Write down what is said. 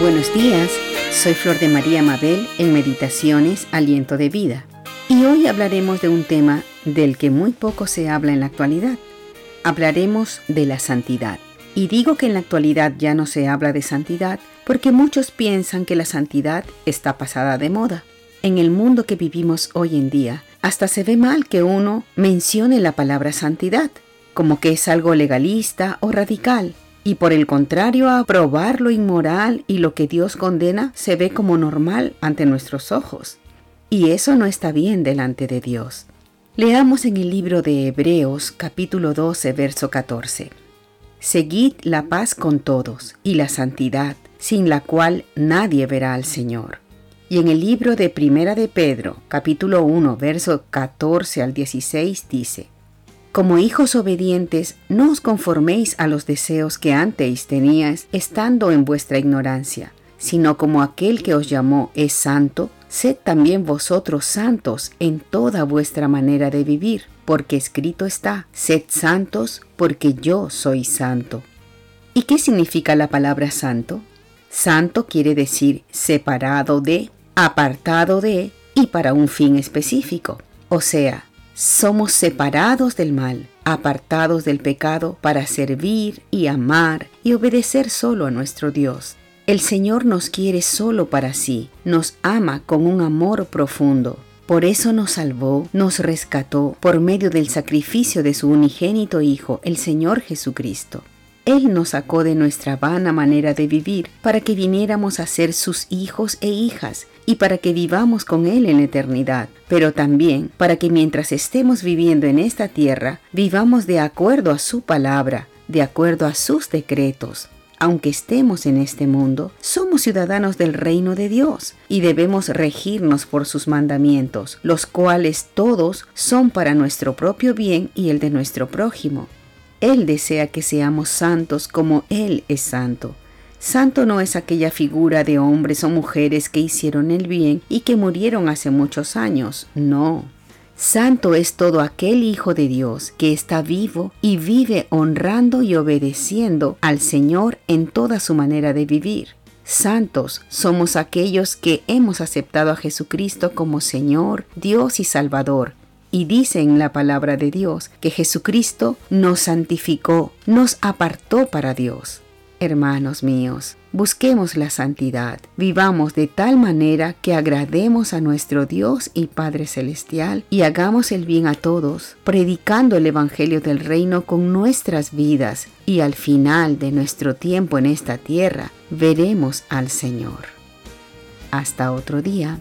Buenos días, soy Flor de María Mabel en Meditaciones Aliento de Vida y hoy hablaremos de un tema del que muy poco se habla en la actualidad. Hablaremos de la santidad. Y digo que en la actualidad ya no se habla de santidad porque muchos piensan que la santidad está pasada de moda. En el mundo que vivimos hoy en día, hasta se ve mal que uno mencione la palabra santidad, como que es algo legalista o radical, y por el contrario aprobar lo inmoral y lo que Dios condena se ve como normal ante nuestros ojos. Y eso no está bien delante de Dios. Leamos en el libro de Hebreos capítulo 12 verso 14. Seguid la paz con todos y la santidad, sin la cual nadie verá al Señor. Y en el libro de Primera de Pedro, capítulo 1, verso 14 al 16 dice, como hijos obedientes, no os conforméis a los deseos que antes teníais estando en vuestra ignorancia, sino como aquel que os llamó es santo, sed también vosotros santos en toda vuestra manera de vivir, porque escrito está, sed santos porque yo soy santo. ¿Y qué significa la palabra santo? Santo quiere decir separado de, apartado de y para un fin específico, o sea, somos separados del mal, apartados del pecado para servir y amar y obedecer solo a nuestro Dios. El Señor nos quiere solo para sí, nos ama con un amor profundo. Por eso nos salvó, nos rescató por medio del sacrificio de su unigénito Hijo, el Señor Jesucristo. Él nos sacó de nuestra vana manera de vivir para que viniéramos a ser sus hijos e hijas y para que vivamos con Él en la eternidad, pero también para que mientras estemos viviendo en esta tierra, vivamos de acuerdo a su palabra, de acuerdo a sus decretos. Aunque estemos en este mundo, somos ciudadanos del reino de Dios y debemos regirnos por sus mandamientos, los cuales todos son para nuestro propio bien y el de nuestro prójimo. Él desea que seamos santos como Él es santo. Santo no es aquella figura de hombres o mujeres que hicieron el bien y que murieron hace muchos años, no. Santo es todo aquel Hijo de Dios que está vivo y vive honrando y obedeciendo al Señor en toda su manera de vivir. Santos somos aquellos que hemos aceptado a Jesucristo como Señor, Dios y Salvador. Y dice en la palabra de Dios que Jesucristo nos santificó, nos apartó para Dios. Hermanos míos, busquemos la santidad, vivamos de tal manera que agrademos a nuestro Dios y Padre Celestial y hagamos el bien a todos, predicando el Evangelio del Reino con nuestras vidas y al final de nuestro tiempo en esta tierra veremos al Señor. Hasta otro día.